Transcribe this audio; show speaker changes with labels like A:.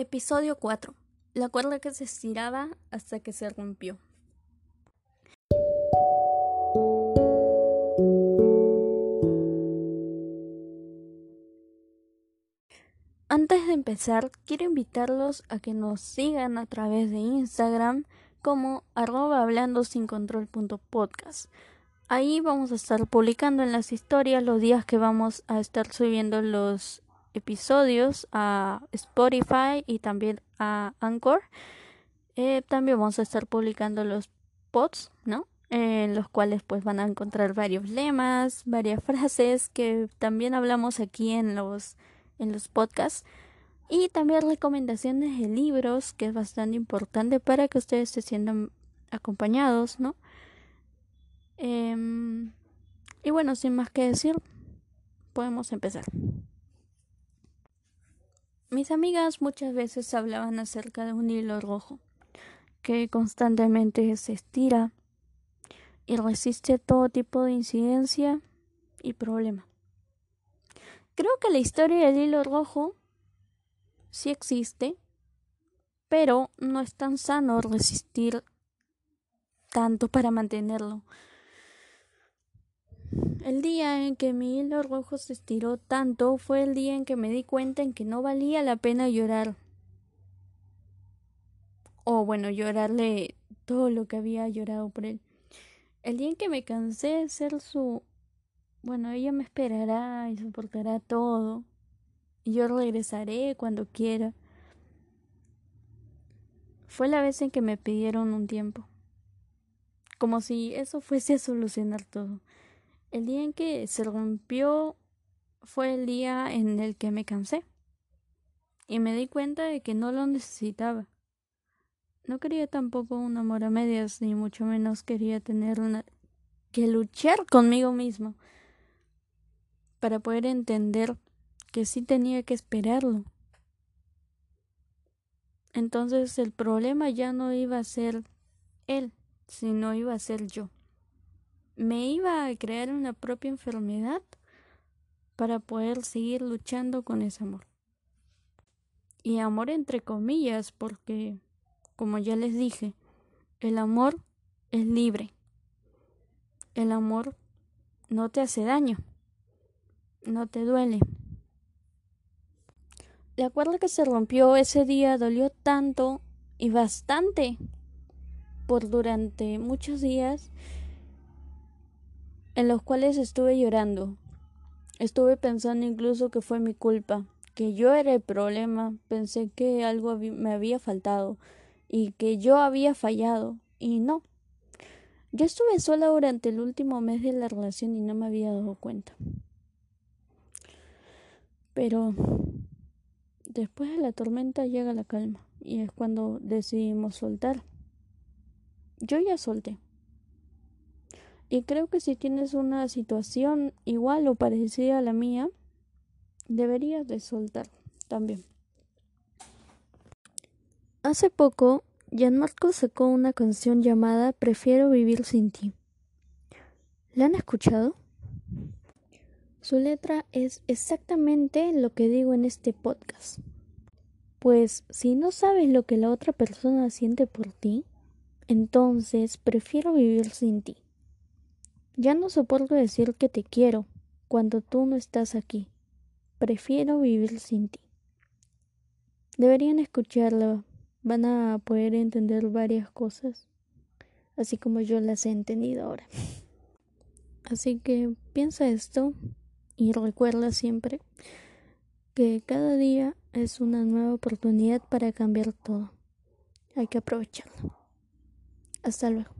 A: Episodio 4. La cuerda que se estiraba hasta que se rompió. Antes de empezar, quiero invitarlos a que nos sigan a través de Instagram como arroba hablando sin control podcast. Ahí vamos a estar publicando en las historias los días que vamos a estar subiendo los episodios a Spotify y también a Anchor. Eh, también vamos a estar publicando los pods, ¿no? En los cuales pues van a encontrar varios lemas, varias frases que también hablamos aquí en los, en los podcasts. Y también recomendaciones de libros, que es bastante importante para que ustedes se sientan acompañados, ¿no? Em, y bueno, sin más que decir, podemos empezar. Mis amigas muchas veces hablaban acerca de un hilo rojo que constantemente se estira y resiste todo tipo de incidencia y problema. Creo que la historia del hilo rojo sí existe, pero no es tan sano resistir tanto para mantenerlo. El día en que mi hilo rojo se estiró tanto fue el día en que me di cuenta en que no valía la pena llorar. O bueno, llorarle todo lo que había llorado por él. El día en que me cansé de ser su... Bueno, ella me esperará y soportará todo. Y yo regresaré cuando quiera. Fue la vez en que me pidieron un tiempo. Como si eso fuese a solucionar todo. El día en que se rompió fue el día en el que me cansé y me di cuenta de que no lo necesitaba. No quería tampoco un amor a medias, ni mucho menos quería tener una que luchar conmigo mismo para poder entender que sí tenía que esperarlo. Entonces el problema ya no iba a ser él, sino iba a ser yo me iba a crear una propia enfermedad para poder seguir luchando con ese amor. Y amor entre comillas, porque, como ya les dije, el amor es libre. El amor no te hace daño, no te duele. La cuerda que se rompió ese día dolió tanto y bastante por durante muchos días en los cuales estuve llorando. Estuve pensando incluso que fue mi culpa, que yo era el problema, pensé que algo me había faltado y que yo había fallado, y no. Yo estuve sola durante el último mes de la relación y no me había dado cuenta. Pero después de la tormenta llega la calma y es cuando decidimos soltar. Yo ya solté. Y creo que si tienes una situación igual o parecida a la mía, deberías de soltar también. Hace poco, Gianmarco sacó una canción llamada Prefiero vivir sin ti. ¿La han escuchado? Su letra es exactamente lo que digo en este podcast. Pues si no sabes lo que la otra persona siente por ti, entonces prefiero vivir sin ti. Ya no soporto decir que te quiero cuando tú no estás aquí. Prefiero vivir sin ti. Deberían escucharlo. Van a poder entender varias cosas, así como yo las he entendido ahora. Así que piensa esto y recuerda siempre que cada día es una nueva oportunidad para cambiar todo. Hay que aprovecharlo. Hasta luego.